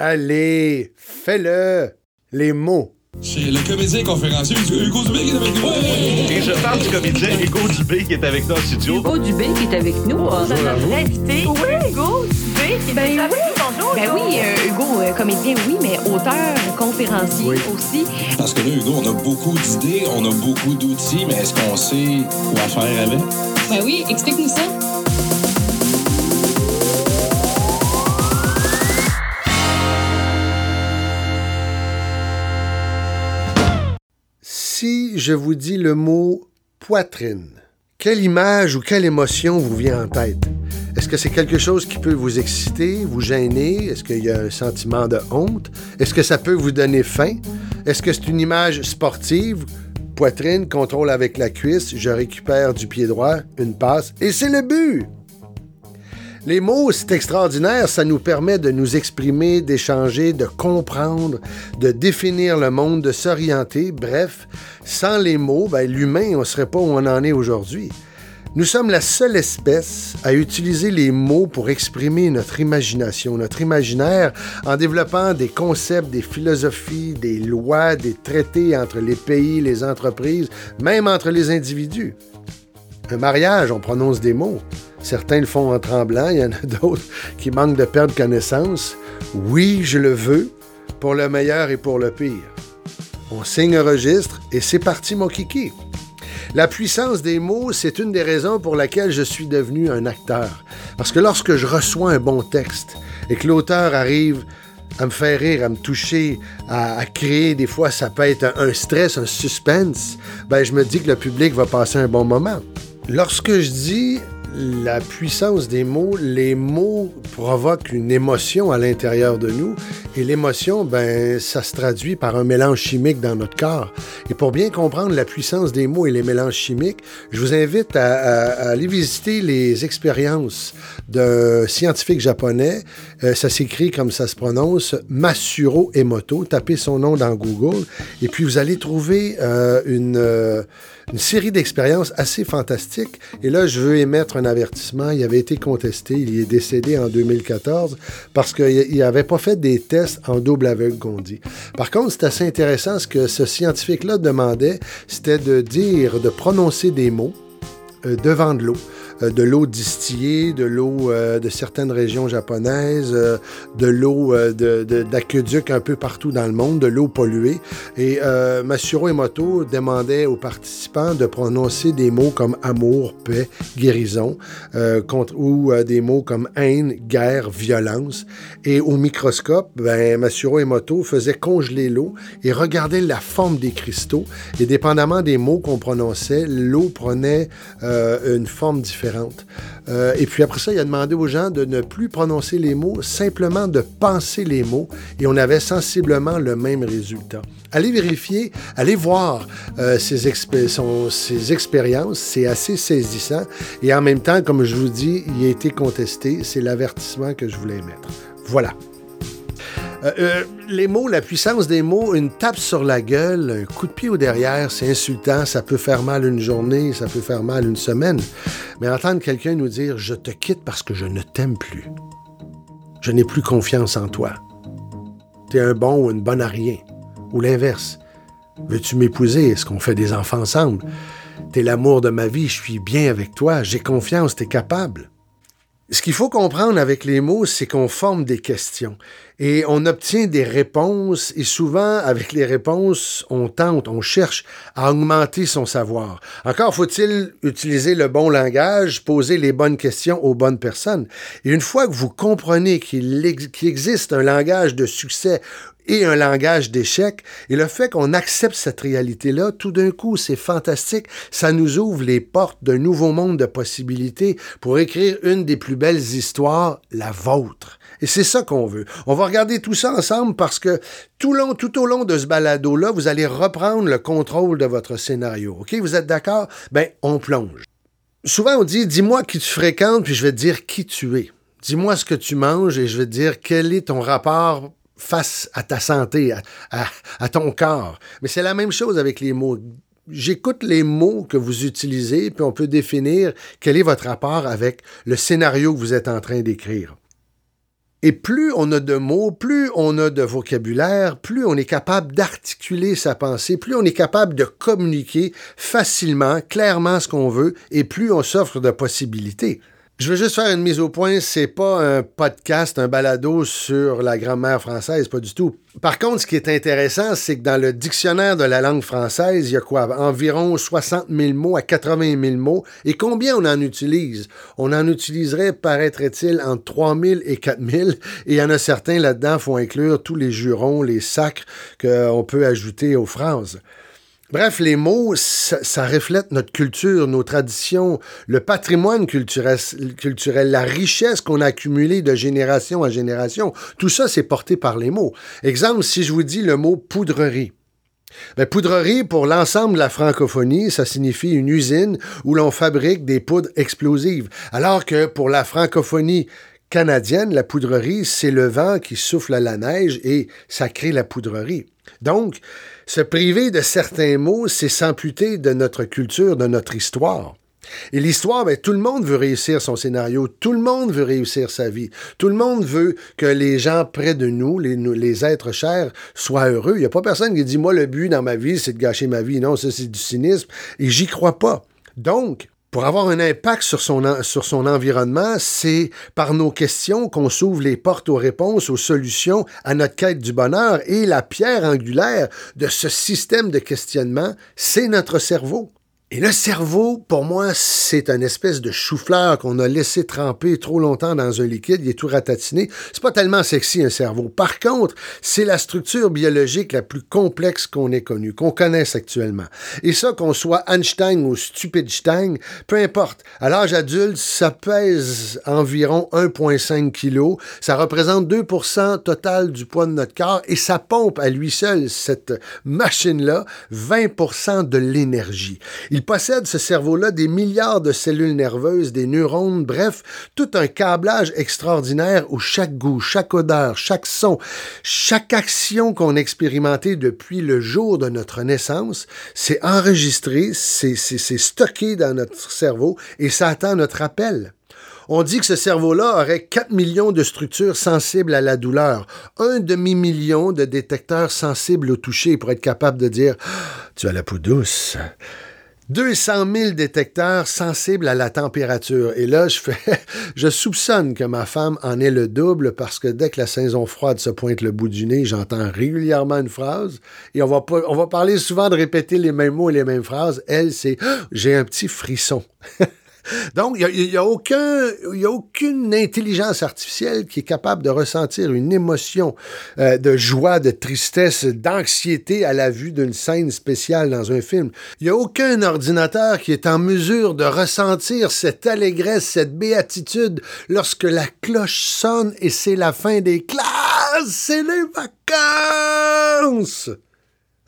Allez, fais-le. Les mots. C'est le comédien conférencier Hugo Dubé qui est avec nous. Et je parle du comédien Hugo Dubé qui est avec nous en studio. Hugo Dubé qui est avec nous. Bonjour notre invité, oui. Hugo Dubé, qui est Ben avec oui. nous. Bonjour, Ben Hugo. oui, euh, Hugo, euh, comédien, oui, mais auteur, conférencier Oui. aussi. Parce que là, Hugo, on a beaucoup d'idées, on a beaucoup d'outils, mais est-ce qu'on sait quoi faire avec? Ben oui, explique-nous ça. Je vous dis le mot poitrine, quelle image ou quelle émotion vous vient en tête? Est-ce que c'est quelque chose qui peut vous exciter, vous gêner? Est-ce qu'il y a un sentiment de honte? Est-ce que ça peut vous donner faim? Est-ce que c'est une image sportive? Poitrine, contrôle avec la cuisse, je récupère du pied droit, une passe, et c'est le but! Les mots, c'est extraordinaire, ça nous permet de nous exprimer, d'échanger, de comprendre, de définir le monde, de s'orienter. Bref, sans les mots, ben, l'humain, on ne serait pas où on en est aujourd'hui. Nous sommes la seule espèce à utiliser les mots pour exprimer notre imagination, notre imaginaire, en développant des concepts, des philosophies, des lois, des traités entre les pays, les entreprises, même entre les individus. Un mariage, on prononce des mots. Certains le font en tremblant, il y en a d'autres qui manquent de perdre connaissance. Oui, je le veux, pour le meilleur et pour le pire. On signe un registre et c'est parti, mon kiki. La puissance des mots, c'est une des raisons pour laquelle je suis devenu un acteur. Parce que lorsque je reçois un bon texte et que l'auteur arrive à me faire rire, à me toucher, à, créer, des fois ça peut être un, un stress, un suspense, ben je me dis que le public va passer un bon moment. Lorsque je dis la puissance des mots, les mots provoquent une émotion à l'intérieur de nous et l'émotion, ben, ça se traduit par un mélange chimique dans notre corps. Et pour bien comprendre la puissance des mots et les mélanges chimiques, je vous invite à, à- à aller visiter les expériences d'un scientifique japonais. Euh, ça s'écrit comme ça se prononce, Masuro Emoto. Tapez son nom dans Google et puis vous allez trouver euh, une... euh, une série d'expériences assez fantastiques. Et là, je veux émettre un avertissement. Il avait été contesté. Il est décédé en 2014 parce qu'il n'avait pas fait des tests en double aveugle, qu'on. Par contre, c'est assez intéressant. Ce que ce scientifique-là demandait, c'était de dire, de prononcer des mots euh, devant de l'eau. Euh, de l'eau distillée, de l'eau euh, de certaines régions japonaises, de l'eau d'aqueducs un peu partout dans le monde, de l'eau polluée. Et euh, Masuro Emoto demandait aux participants de prononcer des mots comme amour, paix, guérison, contre, ou des mots comme haine, guerre, violence. Et au microscope, ben, Masuro Emoto faisait congeler l'eau et regardait la forme des cristaux. Et dépendamment des mots qu'on prononçait, l'eau prenait euh, une forme différente. Euh, et puis après ça, il a demandé aux gens de ne plus prononcer les mots, simplement de penser les mots. Et on avait sensiblement le même résultat. Allez vérifier, allez voir euh, expériences. C'est assez saisissant. Et en même temps, comme je vous dis, il a été contesté. C'est l'avertissement que je voulais mettre. Voilà. Euh, euh, les mots, la puissance des mots, une tape sur la gueule, un coup de pied au derrière, c'est insultant, ça peut faire mal une journée, ça peut faire mal une semaine. Mais entendre quelqu'un nous dire Je te quitte parce que je ne t'aime plus. Je n'ai plus confiance en toi. T'es un bon ou une bonne à rien. Ou l'inverse. Veux-tu m'épouser? Est-ce qu'on fait des enfants ensemble? T'es l'amour de ma vie, je suis bien avec toi, j'ai confiance, t'es capable. Ce qu'il faut comprendre avec les mots, c'est qu'on forme des questions et on obtient des réponses et souvent avec les réponses, on tente, on cherche à augmenter son savoir. Encore faut-il utiliser le bon langage, poser les bonnes questions aux bonnes personnes. Et une fois que vous comprenez qu'il ex- qu'il existe un langage de succès et un langage d'échec. Et le fait qu'on accepte cette réalité-là, tout d'un coup, c'est fantastique. Ça nous ouvre les portes d'un nouveau monde de possibilités pour écrire une des plus belles histoires, la vôtre. Et c'est ça qu'on veut. On va regarder tout ça ensemble parce que tout, au long de ce balado-là, vous allez reprendre le contrôle de votre scénario. OK? Vous êtes d'accord? Ben, on plonge. Souvent, on dit, dis-moi qui tu fréquentes, puis je vais te dire qui tu es. Dis-moi ce que tu manges et je vais te dire quel est ton rapport face à ta santé, à ton corps. Mais c'est la même chose avec les mots. J'écoute les mots que vous utilisez, puis on peut définir quel est votre rapport avec le scénario que vous êtes en train d'écrire. Et plus on a de mots, plus on a de vocabulaire, plus on est capable d'articuler sa pensée, plus on est capable de communiquer facilement, clairement ce qu'on veut, et plus on s'offre de possibilités. Je veux juste faire une mise au point, c'est pas un podcast, un balado sur la grammaire française, pas du tout. Par contre, ce qui est intéressant, c'est que dans le dictionnaire de la langue française, il y a quoi? Environ 60 000 mots à 80 000 mots. Et combien on en utilise? On en utiliserait, paraîtrait-il, entre 3 000 et 4 000. Et il y en a certains là-dedans, font inclure tous les jurons, les sacres qu'on peut ajouter aux phrases. Bref, les mots, ça, reflète notre culture, nos traditions, le patrimoine culturel, la richesse qu'on a accumulée de génération en génération. Tout ça, c'est porté par les mots. Exemple, si je vous dis le mot poudrerie. Ben, poudrerie, pour l'ensemble de la francophonie, ça signifie une usine où l'on fabrique des poudres explosives. Alors que pour la francophonie canadienne, la poudrerie, c'est le vent qui souffle à la neige et ça crée la poudrerie. Donc, se priver de certains mots, c'est s'amputer de notre culture, de notre histoire. Et l'histoire, ben, tout le monde veut réussir son scénario, tout le monde veut réussir sa vie, tout le monde veut que les gens près de nous, les, êtres chers, soient heureux. Il n'y a pas personne qui dit, moi, le but dans ma vie, c'est de gâcher ma vie. Non, ça, c'est du cynisme. Et j'y crois pas. Donc, pour avoir un impact sur son, environnement, c'est par nos questions qu'on s'ouvre les portes aux réponses, aux solutions à notre quête du bonheur. Et la pierre angulaire de ce système de questionnement, c'est notre cerveau. Et le cerveau, pour moi, c'est une espèce de chou-fleur qu'on a laissé tremper trop longtemps dans un liquide, il est tout ratatiné. C'est pas tellement sexy un cerveau. Par contre, c'est la structure biologique la plus complexe qu'on ait connue, qu'on connaisse actuellement. Et ça, qu'on soit Einstein ou Stupidstein, peu importe. À l'âge adulte, ça pèse environ 1,5 kg. Ça représente 2% total du poids de notre corps et ça pompe à lui seul, cette machine-là, 20% de l'énergie. Il possède, ce cerveau-là, des milliards de cellules nerveuses, des neurones, bref, tout un câblage extraordinaire où chaque goût, chaque odeur, chaque son, chaque action qu'on a expérimentée depuis le jour de notre naissance, c'est enregistré, c'est stocké dans notre cerveau et ça attend notre appel. On dit que ce cerveau-là aurait 4 millions de structures sensibles à la douleur, un demi-million de détecteurs sensibles au toucher pour être capable de dire Tu as la peau douce. 200 000 détecteurs sensibles à la température. Et là, je fais, je soupçonne que ma femme en est le double parce que dès que la saison froide se pointe le bout du nez, j'entends régulièrement une phrase et on va, pas, on va parler souvent de répéter les mêmes mots et les mêmes phrases. Elle, c'est, j'ai un petit frisson. Donc, il n'y a, aucune intelligence artificielle qui est capable de ressentir une émotion euh, de joie, de tristesse, d'anxiété à la vue d'une scène spéciale dans un film. Il n'y a aucun ordinateur qui est en mesure de ressentir cette allégresse, cette béatitude lorsque la cloche sonne et c'est la fin des classes, c'est les vacances.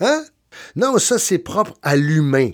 Hein? Non, ça c'est propre à l'humain.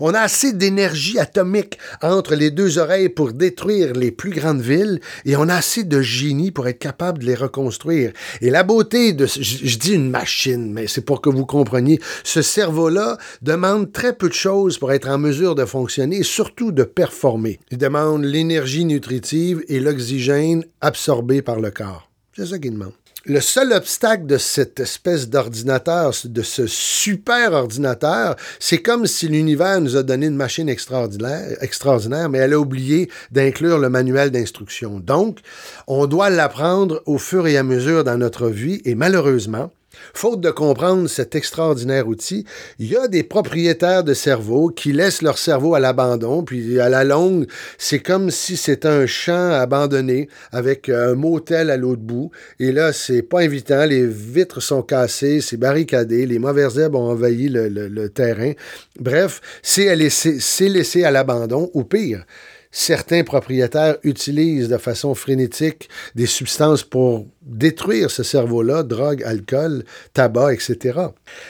On a assez d'énergie atomique entre les deux oreilles pour détruire les plus grandes villes et on a assez de génie pour être capable de les reconstruire. Et la beauté de, je, je dis une machine, mais c'est pour que vous compreniez, ce cerveau-là demande très peu de choses pour être en mesure de fonctionner et surtout de performer. Il demande l'énergie nutritive et l'oxygène absorbé par le corps. C'est ça qu'il demande. Le seul obstacle de cette espèce d'ordinateur, de ce super ordinateur, c'est comme si l'univers nous a donné une machine extraordinaire, extraordinaire mais elle a oublié d'inclure le manuel d'instruction. Donc, on doit l'apprendre au fur et à mesure dans notre vie et malheureusement, Faute de comprendre cet extraordinaire outil, il y a des propriétaires de cerveau qui laissent leur cerveau à l'abandon, puis à la longue, c'est comme si c'était un champ abandonné avec un motel à l'autre bout. Et là, c'est pas invitant, les vitres sont cassées, c'est barricadé, les mauvaises herbes ont envahi le, terrain. Bref, c'est laissé à l'abandon, ou pire, certains propriétaires utilisent de façon frénétique des substances pour détruire ce cerveau-là, drogue, alcool, tabac, etc.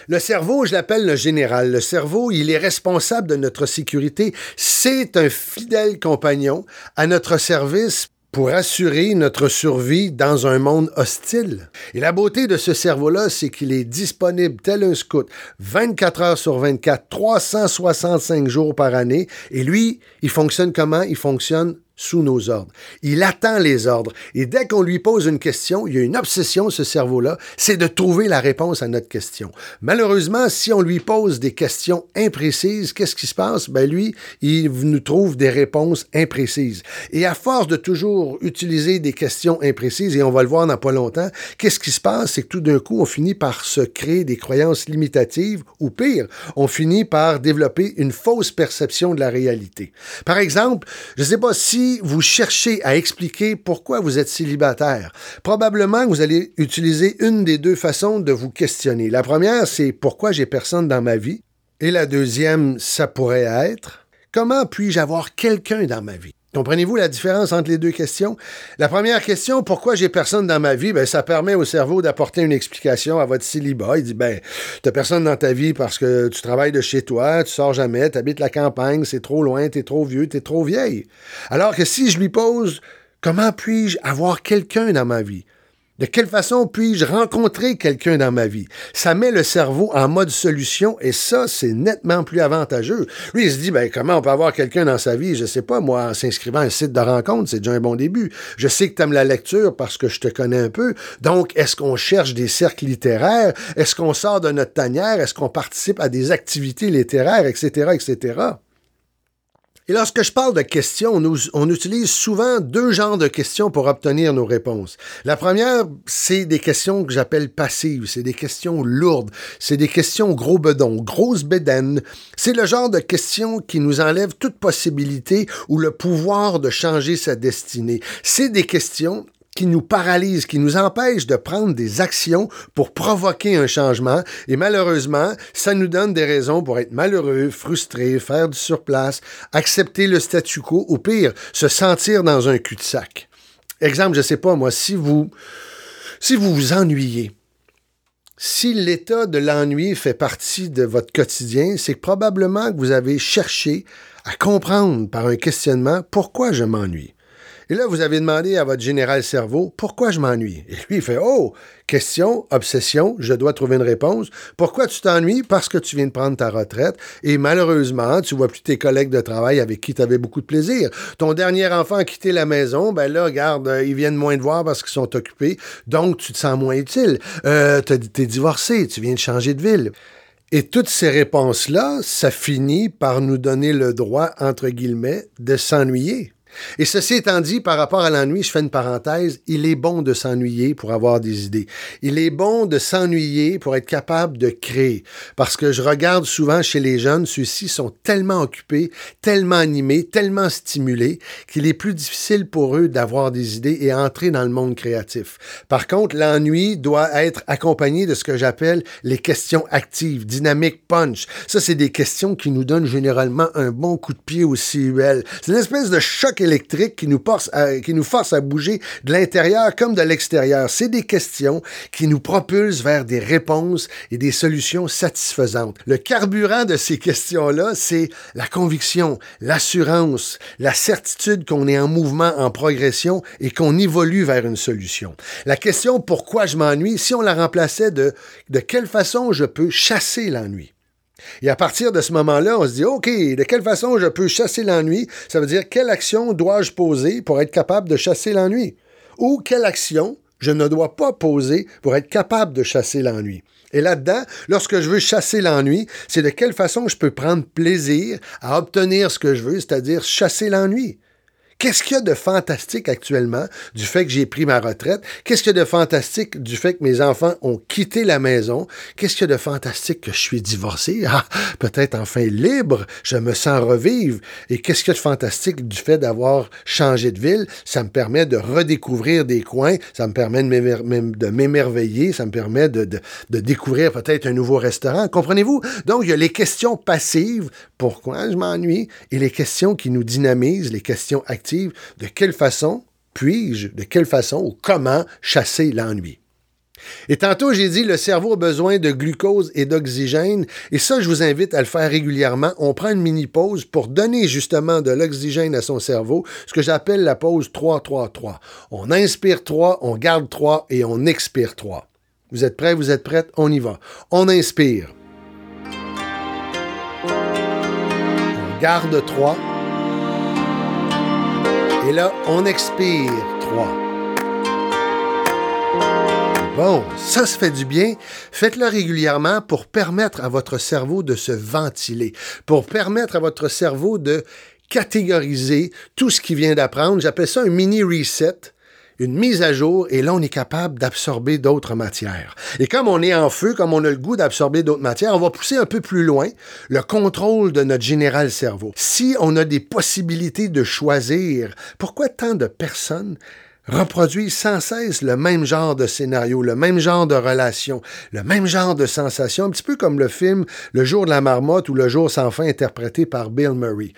Le cerveau, je l'appelle le général. Le cerveau, il est responsable de notre sécurité. C'est un fidèle compagnon à notre service pour assurer notre survie dans un monde hostile. Et la beauté de ce cerveau-là, c'est qu'il est disponible tel un scout 24 heures sur 24, 365 jours par année. Et lui, il fonctionne comment? Il fonctionne sous nos ordres. Il attend les ordres. Et dès qu'on lui pose une question, il y a une obsession, ce cerveau-là, c'est de trouver la réponse à notre question. Malheureusement, si on lui pose des questions imprécises, qu'est-ce qui se passe? Ben lui, il nous trouve des réponses imprécises. Et à force de toujours utiliser des questions imprécises, et on va le voir dans pas longtemps, qu'est-ce qui se passe? C'est que tout d'un coup, on finit par se créer des croyances limitatives, ou pire, on finit par développer une fausse perception de la réalité. Par exemple, je ne sais pas si vous cherchez à expliquer pourquoi vous êtes célibataire, probablement vous allez utiliser une des deux façons de vous questionner. La première, c'est pourquoi j'ai personne dans ma vie? Et la deuxième, ça pourrait être comment puis-je avoir quelqu'un dans ma vie? Comprenez-vous la différence entre les deux questions? La première question, pourquoi j'ai personne dans ma vie? Ben, ça permet au cerveau d'apporter une explication à votre célibat. Il dit, ben, t'as personne dans ta vie parce que tu travailles de chez toi, tu sors jamais, tu habites la campagne, c'est trop loin, t'es trop vieux, t'es trop vieille. Alors que si je lui pose, comment puis-je avoir quelqu'un dans ma vie? De quelle façon puis-je rencontrer quelqu'un dans ma vie? Ça met le cerveau en mode solution et ça, c'est nettement plus avantageux. Lui, il se dit, ben, comment on peut avoir quelqu'un dans sa vie? Je sais pas, moi, en s'inscrivant à un site de rencontre, c'est déjà un bon début. Je sais que tu aimes la lecture parce que je te connais un peu. Donc, est-ce qu'on cherche des cercles littéraires? Est-ce qu'on sort de notre tanière? Est-ce qu'on participe à des activités littéraires, etc., etc.? Et lorsque je parle de questions, on, utilise souvent deux genres de questions pour obtenir nos réponses. La première, c'est des questions que j'appelle passives. C'est des questions lourdes. C'est des questions gros bedons, grosses bédaines. C'est le genre de questions qui nous enlèvent toute possibilité ou le pouvoir de changer sa destinée. C'est des questions qui nous paralyse, qui nous empêche de prendre des actions pour provoquer un changement. Et malheureusement, ça nous donne des raisons pour être malheureux, frustrés, faire du surplace, accepter le statu quo, ou pire, se sentir dans un cul-de-sac. Exemple, je sais pas, moi, si vous, si vous vous ennuyez, si l'état de l'ennui fait partie de votre quotidien, c'est probablement que vous avez cherché à comprendre par un questionnement pourquoi je m'ennuie. Et là, vous avez demandé à votre général cerveau pourquoi je m'ennuie? Et lui, il fait Oh, question, obsession, je dois trouver une réponse. Pourquoi tu t'ennuies? Parce que tu viens de prendre ta retraite et malheureusement, tu vois plus tes collègues de travail avec qui tu avais beaucoup de plaisir. Ton dernier enfant a quitté la maison, ben là, regarde, euh, ils viennent moins te voir parce qu'ils sont occupés, donc tu te sens moins utile. Euh, t'es divorcé, tu viens de changer de ville. Et toutes ces réponses-là, ça finit par nous donner le droit, entre guillemets, de s'ennuyer. Et ceci étant dit, par rapport à l'ennui, je fais une parenthèse, il est bon de s'ennuyer pour avoir des idées. Il est bon de s'ennuyer pour être capable de créer. Parce que je regarde souvent chez les jeunes, ceux-ci sont tellement occupés, tellement animés, tellement stimulés, qu'il est plus difficile pour eux d'avoir des idées et entrer dans le monde créatif. Par contre, l'ennui doit être accompagné de ce que j'appelle les questions actives, dynamiques, punch. Ça, c'est des questions qui nous donnent généralement un bon coup de pied au CUL. C'est une espèce de choc électrique qui nous, force à, qui nous force à bouger de l'intérieur comme de l'extérieur. C'est des questions qui nous propulsent vers des réponses et des solutions satisfaisantes. Le carburant de ces questions-là, c'est la conviction, l'assurance, la certitude qu'on est en mouvement, en progression et qu'on évolue vers une solution. La question pourquoi je m'ennuie, si on la remplaçait de de quelle façon je peux chasser l'ennui? Et à partir de ce moment-là, on se dit, OK, de quelle façon je peux chasser l'ennui? Ça veut dire, quelle action dois-je poser pour être capable de chasser l'ennui? Ou quelle action je ne dois pas poser pour être capable de chasser l'ennui? Et là-dedans, lorsque je veux chasser l'ennui, c'est de quelle façon je peux prendre plaisir à obtenir ce que je veux, c'est-à-dire chasser l'ennui? Qu'est-ce qu'il y a de fantastique actuellement du fait que j'ai pris ma retraite? Qu'est-ce qu'il y a de fantastique du fait que mes enfants ont quitté la maison? Qu'est-ce qu'il y a de fantastique que je suis divorcé? Ah, peut-être enfin libre, je me sens revivre. Et qu'est-ce qu'il y a de fantastique du fait d'avoir changé de ville? Ça me permet de redécouvrir des coins, ça me permet de m'émerveiller, ça me permet de, de découvrir peut-être un nouveau restaurant. Comprenez-vous? Donc, il y a les questions passives, pourquoi je m'ennuie, et les questions qui nous dynamisent, les questions actives de quelle façon puis-je, de quelle façon ou comment chasser l'ennui. Et tantôt, j'ai dit, le cerveau a besoin de glucose et d'oxygène, et ça, je vous invite à le faire régulièrement. On prend une mini-pause pour donner justement de l'oxygène à son cerveau, ce que j'appelle la pause 3-3-3. On inspire 3, on garde 3 et on expire 3. Vous êtes prêts, vous êtes prêtes? On y va. On inspire. On garde 3 Et là, on expire. 3. Bon, ça se fait du bien. Faites-le régulièrement pour permettre à votre cerveau de se ventiler, pour permettre à votre cerveau de catégoriser tout ce qu'il vient d'apprendre. J'appelle ça un mini reset une mise à jour et là, on est capable d'absorber d'autres matières. Et comme on est en feu, comme on a le goût d'absorber d'autres matières, on va pousser un peu plus loin le contrôle de notre général cerveau. Si on a des possibilités de choisir, pourquoi tant de personnes reproduisent sans cesse le même genre de scénario, le même genre de relation, le même genre de sensation, un petit peu comme le film Le jour de la marmotte ou Le jour sans fin interprété par Bill Murray?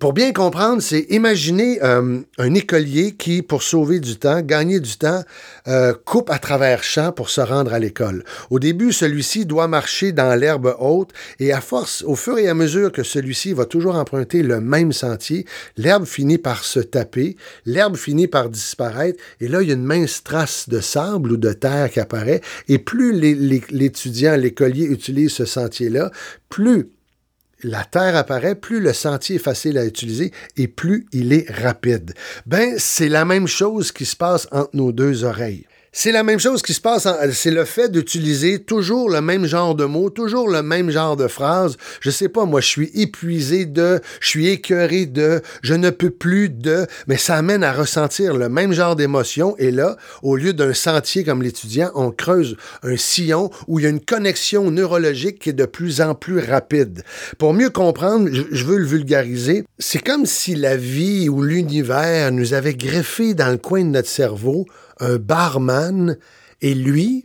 Pour bien comprendre, c'est imaginer euh, un écolier qui, pour sauver du temps, gagner du temps, euh, coupe à travers champs pour se rendre à l'école. Au début, celui-ci doit marcher dans l'herbe haute et à force, au fur et à mesure que celui-ci va toujours emprunter le même sentier, l'herbe finit par se taper, l'herbe finit par disparaître et là, il y a une mince trace de sable ou de terre qui apparaît et plus l'étudiant, l'écolier utilise ce sentier-là, plus la terre apparaît, plus le sentier est facile à utiliser et plus il est rapide. Ben, c'est la même chose qui se passe entre nos deux oreilles. C'est la même chose qui se passe, c'est le fait d'utiliser toujours le même genre de mots, toujours le même genre de phrases. Je sais pas, moi, je suis épuisé de, je suis écœuré de, je ne peux plus de, mais ça amène à ressentir le même genre d'émotion. Et là, au lieu d'un sentier comme l'étudiant, on creuse un sillon où il y a une connexion neurologique qui est de plus en plus rapide. Pour mieux comprendre, je veux le vulgariser, c'est comme si la vie ou l'univers nous avait greffé dans le coin de notre cerveau un barman, et lui,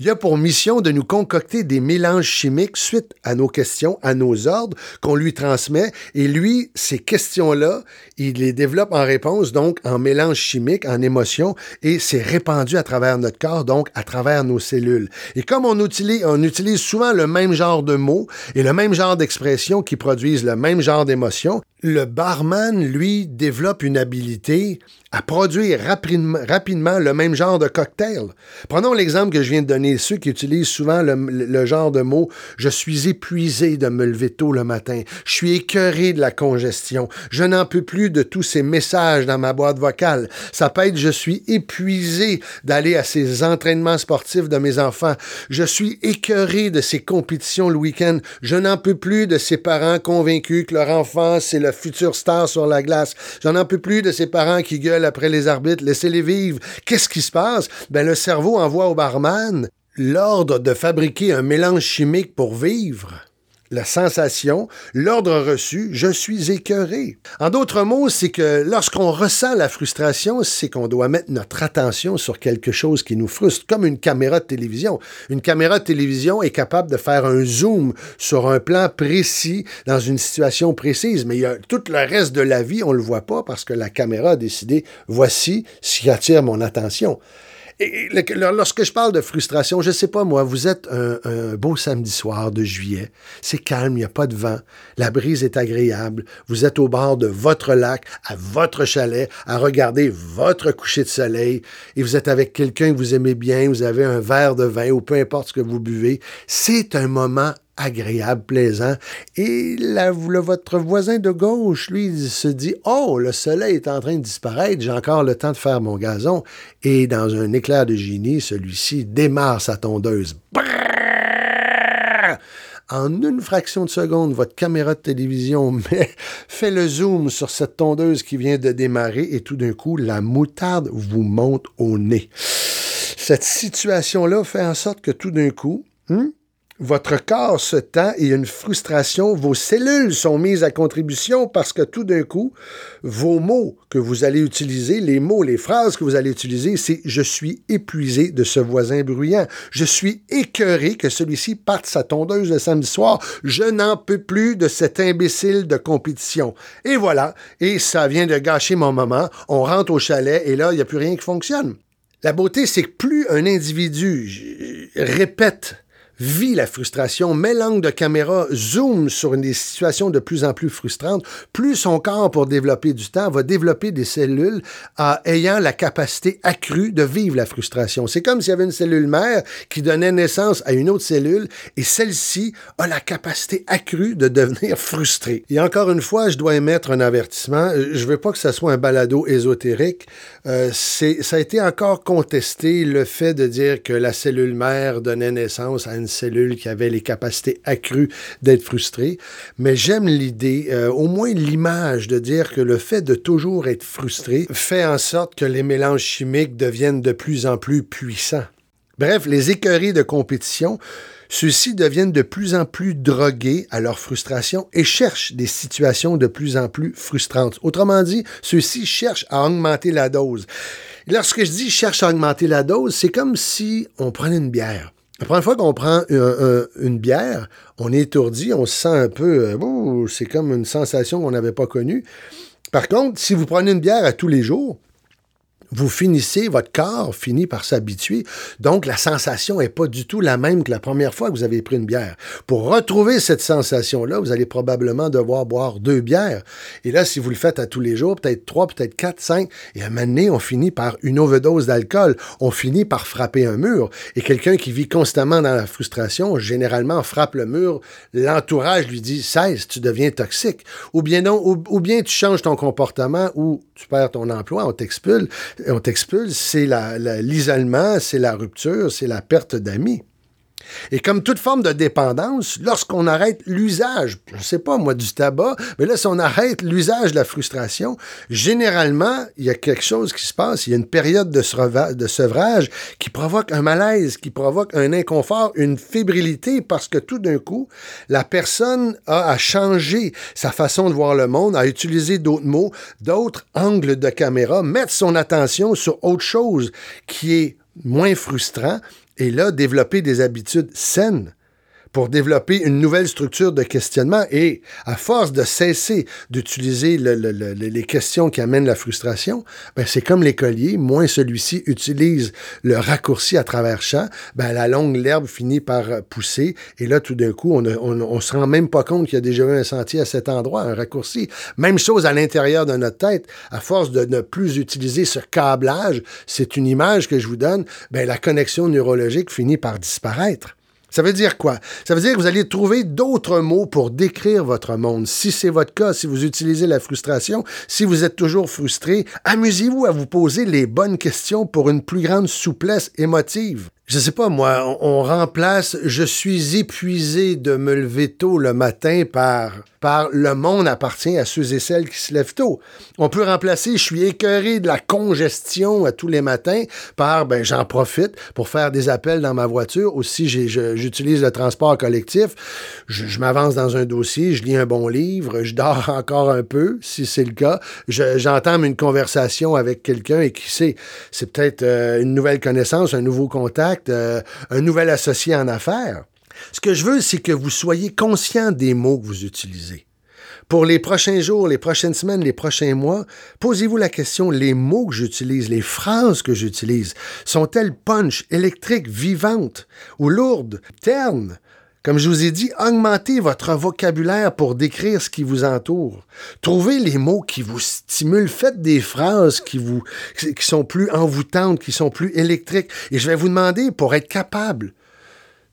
il a pour mission de nous concocter des mélanges chimiques suite à nos questions, à nos ordres qu'on lui transmet. Et lui, ces questions-là, il les développe en réponse, donc en mélange chimique, en émotion, et c'est répandu à travers notre corps, donc à travers nos cellules. Et comme on utilise, souvent le même genre de mots et le même genre d'expressions qui produisent le même genre d'émotion, le barman, lui, développe une habilité à produire rapidement, le même genre de cocktail. Prenons l'exemple que je viens de donner, ceux qui utilisent souvent le, genre de mot « je suis épuisé de me lever tôt le matin, je suis écœuré de la congestion, je n'en peux plus de tous ces messages dans ma boîte vocale, ça peut être « je suis épuisé d'aller à ces entraînements sportifs de mes enfants, je suis écœuré de ces compétitions le week-end, je n'en peux plus de ces parents convaincus que leur enfant c'est le futur star sur la glace, j'en n'en peux plus de ces parents qui gueulent après les arbitres, laissez-les vivre. Qu'est-ce qui se passe? Ben, le cerveau envoie au barman l'ordre de fabriquer un mélange chimique pour vivre la sensation, l'ordre reçu, je suis écœuré. En d'autres mots, c'est que lorsqu'on ressent la frustration, c'est qu'on doit mettre notre attention sur quelque chose qui nous frustre, comme une caméra de télévision. Une caméra de télévision est capable de faire un zoom sur un plan précis dans une situation précise, mais il y a tout le reste de la vie, on ne le voit pas parce que la caméra a décidé, voici ce qui attire mon attention. Et lorsque je parle de frustration, je sais pas moi, vous êtes un, beau samedi soir de juillet, c'est calme, il n'y a pas de vent, la brise est agréable, vous êtes au bord de votre lac, à votre chalet, à regarder votre coucher de soleil, et vous êtes avec quelqu'un que vous aimez bien, vous avez un verre de vin ou peu importe ce que vous buvez, c'est un moment agréable, plaisant. Et la, votre voisin de gauche, lui, se dit Oh, le soleil est en train de disparaître, j'ai encore le temps de faire mon gazon. Et dans un éclair de génie, celui-ci démarre sa tondeuse. En une fraction de seconde, votre caméra de télévision fait le zoom sur cette tondeuse qui vient de démarrer et tout d'un coup, la moutarde vous monte au nez. Cette situation-là fait en sorte que tout d'un coup, hmm, votre corps se tend et une frustration. Vos cellules sont mises à contribution parce que tout d'un coup, vos mots que vous allez utiliser, les mots, les phrases que vous allez utiliser, c'est je suis épuisé de ce voisin bruyant. Je suis écœuré que celui-ci parte sa tondeuse le samedi soir. Je n'en peux plus de cet imbécile de compétition. Et voilà. Et ça vient de gâcher mon moment. On rentre au chalet et là, il n'y a plus rien qui fonctionne. La beauté, c'est que plus un individu répète vit la frustration, met l'angle de caméra, zoom sur des situations de plus en plus frustrantes, plus son corps, pour développer du temps, va développer des cellules ayant la capacité accrue de vivre la frustration. C'est comme s'il y avait une cellule mère qui donnait naissance à une autre cellule et celle-ci a la capacité accrue de devenir frustrée. Et encore une fois, je dois émettre un avertissement. Je veux pas que ça soit un balado ésotérique. Euh, ça a été encore contesté le fait de dire que la cellule mère donnait naissance à une cellule qui avait les capacités accrues d'être frustrée. Mais j'aime l'idée, euh, au moins l'image de dire que le fait de toujours être frustré fait en sorte que les mélanges chimiques deviennent de plus en plus puissants. Bref, les écuries de compétition, ceux-ci deviennent de plus en plus drogués à leur frustration et cherchent des situations de plus en plus frustrantes. Autrement dit, ceux-ci cherchent à augmenter la dose. Lorsque je dis cherche à augmenter la dose, c'est comme si on prenait une bière. La première fois qu'on prend une bière, on est étourdi, on se sent un peu... Euh, c'est comme une sensation qu'on n'avait pas connue. Par contre, si vous prenez une bière à tous les jours, vous finissez, votre corps finit par s'habituer. Donc, la sensation n'est pas du tout la même que la première fois que vous avez pris une bière. Pour retrouver cette sensation-là, vous allez probablement devoir boire deux bières. Et là, si vous le faites à tous les jours, peut-être trois, peut-être quatre, cinq, et à un moment donné, on finit par une overdose d'alcool. On finit par frapper un mur. Et quelqu'un qui vit constamment dans la frustration, généralement frappe le mur. L'entourage lui dit, cesse, tu deviens toxique. Ou bien non, ou, bien tu changes ton comportement ou tu perds ton emploi, on t'expulse on t'expulse, c'est l'isolement, c'est la rupture, c'est la perte d'amis. Et comme toute forme de dépendance, lorsqu'on arrête l'usage, je ne sais pas moi, du tabac, mais là, si on arrête l'usage de la frustration, généralement, il y a quelque chose qui se passe. Il y a une période de, sevrage qui provoque un malaise, qui provoque un inconfort, une fébrilité, parce que tout d'un coup, la personne a à changer sa façon de voir le monde, à utiliser d'autres mots, d'autres angles de caméra, mettre son attention sur autre chose qui est moins frustrant et là, développer des habitudes saines pour développer une nouvelle structure de questionnement et à force de cesser d'utiliser les questions qui amènent la frustration, ben c'est comme l'écolier, moins celui-ci utilise le raccourci à travers champ, ben la longue l'herbe finit par pousser et là tout d'un coup on, ne se rend même pas compte qu'il y a déjà eu un sentier à cet endroit, un raccourci. Même chose à l'intérieur de notre tête, à force de ne plus utiliser ce câblage, c'est une image que je vous donne, ben la connexion neurologique finit par disparaître. Ça veut dire quoi? Ça veut dire que vous allez trouver d'autres mots pour décrire votre monde. Si c'est votre cas, si vous utilisez la frustration, si vous êtes toujours frustré, amusez-vous à vous poser les bonnes questions pour une plus grande souplesse émotive je sais pas, moi, on, remplace je suis épuisé de me lever tôt le matin par, le monde appartient à ceux et celles qui se lèvent tôt. On peut remplacer je suis écœuré de la congestion à tous les matins par ben j'en profite pour faire des appels dans ma voiture. Aussi, j'utilise le transport collectif. Je, m'avance dans un dossier, je lis un bon livre, je dors encore un peu, si c'est le cas. J'entame une conversation avec quelqu'un et qui sait, c'est peut-être euh, une nouvelle connaissance, un nouveau contact euh, un nouvel associé en affaires. Ce que je veux, c'est que vous soyez conscient des mots que vous utilisez. Pour les prochains jours, les prochaines semaines, les prochains mois, posez-vous la question, les mots que j'utilise, les phrases que j'utilise, sont-elles punch, électriques, vivantes ou lourdes, ternes? Comme je vous ai dit, augmentez votre vocabulaire pour décrire ce qui vous entoure. Trouvez les mots qui vous stimulent. Faites des phrases qui, vous, qui sont plus envoûtantes, qui sont plus électriques. Et je vais vous demander, pour être capable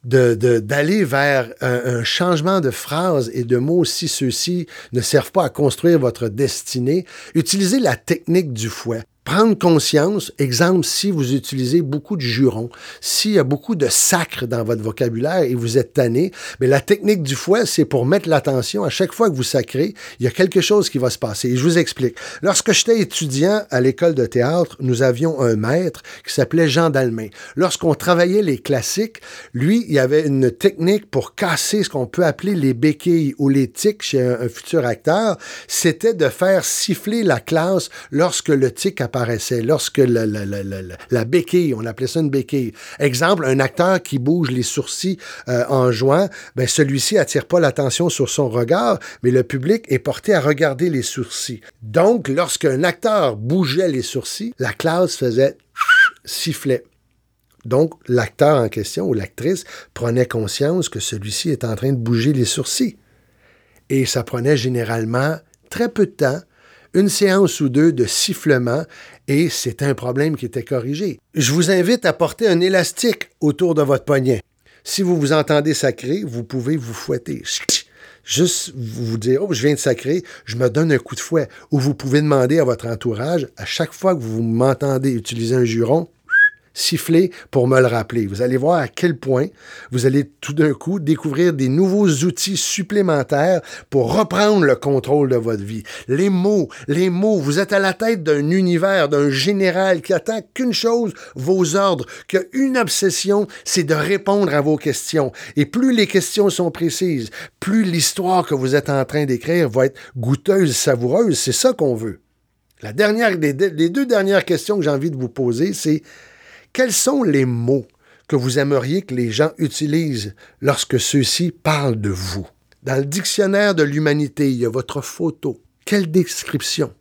d'aller vers un, un, changement de phrase et de mots si ceux-ci ne servent pas à construire votre destinée, utilisez la technique du fouet prendre conscience, exemple, si vous utilisez beaucoup de jurons, s'il y a beaucoup de sacres dans votre vocabulaire et vous êtes tanné, mais la technique du fouet, c'est pour mettre l'attention. À chaque fois que vous sacrez, il y a quelque chose qui va se passer. Et je vous explique. Lorsque j'étais étudiant à l'école de théâtre, nous avions un maître qui s'appelait Jean Dalmain. Lorsqu'on travaillait les classiques, lui, il y avait une technique pour casser ce qu'on peut appeler les béquilles ou les tics chez un, futur acteur. C'était de faire siffler la classe lorsque le tic lorsque la, béquille, on appelait ça une béquille. Exemple, un acteur qui bouge les sourcils euh, en jouant, ben celui-ci attire pas l'attention sur son regard, mais le public est porté à regarder les sourcils. Donc, lorsqu'un acteur bougeait les sourcils, la classe faisait sifflet. Donc, l'acteur en question ou l'actrice prenait conscience que celui-ci est en train de bouger les sourcils. Et ça prenait généralement très peu de temps, une séance ou deux de sifflement, et c'est un problème qui était corrigé. Je vous invite à porter un élastique autour de votre poignet. Si vous vous entendez sacrer, vous pouvez vous fouetter. Juste vous dire, oh, je viens de sacrer, je me donne un coup de fouet. Ou vous pouvez demander à votre entourage, à chaque fois que vous m'entendez utiliser un juron, siffler pour me le rappeler. Vous allez voir à quel point vous allez tout d'un coup découvrir des nouveaux outils supplémentaires pour reprendre le contrôle de votre vie. Les mots, les mots, vous êtes à la tête d'un univers, d'un général qui attend qu'une chose, vos ordres, qu'une obsession, c'est de répondre à vos questions. Et plus les questions sont précises, plus l'histoire que vous êtes en train d'écrire va être goûteuse, savoureuse. C'est ça qu'on veut. La dernière, les deux dernières questions que j'ai envie de vous poser, c'est quels sont les mots que vous aimeriez que les gens utilisent lorsque ceux-ci parlent de vous? Dans le dictionnaire de l'humanité, il y a votre photo. Quelle description?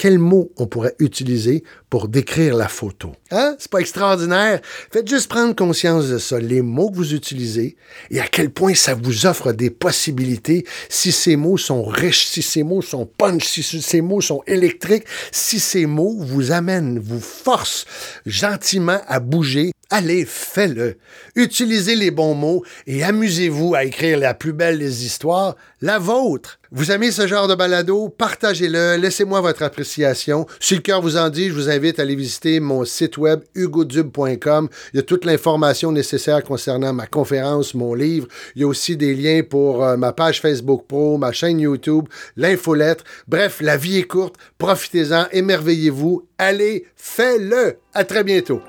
Quels mots on pourrait utiliser pour décrire la photo? Hein? C'est pas extraordinaire? Faites juste prendre conscience de ça, les mots que vous utilisez et à quel point ça vous offre des possibilités si ces mots sont riches, si ces mots sont punch, si ces mots sont électriques, si ces mots vous amènent, vous forcent gentiment à bouger Allez, faites-le. Utilisez les bons mots et amusez-vous à écrire la plus belle des histoires, la vôtre. Vous aimez ce genre de balado? Partagez-le, laissez-moi votre appréciation. Si le cœur vous en dit, je vous invite à aller visiter mon site web hugodube.com. Il y a toute l'information nécessaire concernant ma conférence, mon livre. Il y a aussi des liens pour euh, ma page Facebook Pro, ma chaîne YouTube, l'infolettre. Bref, la vie est courte, profitez-en, émerveillez-vous. Allez, faites-le. À très bientôt.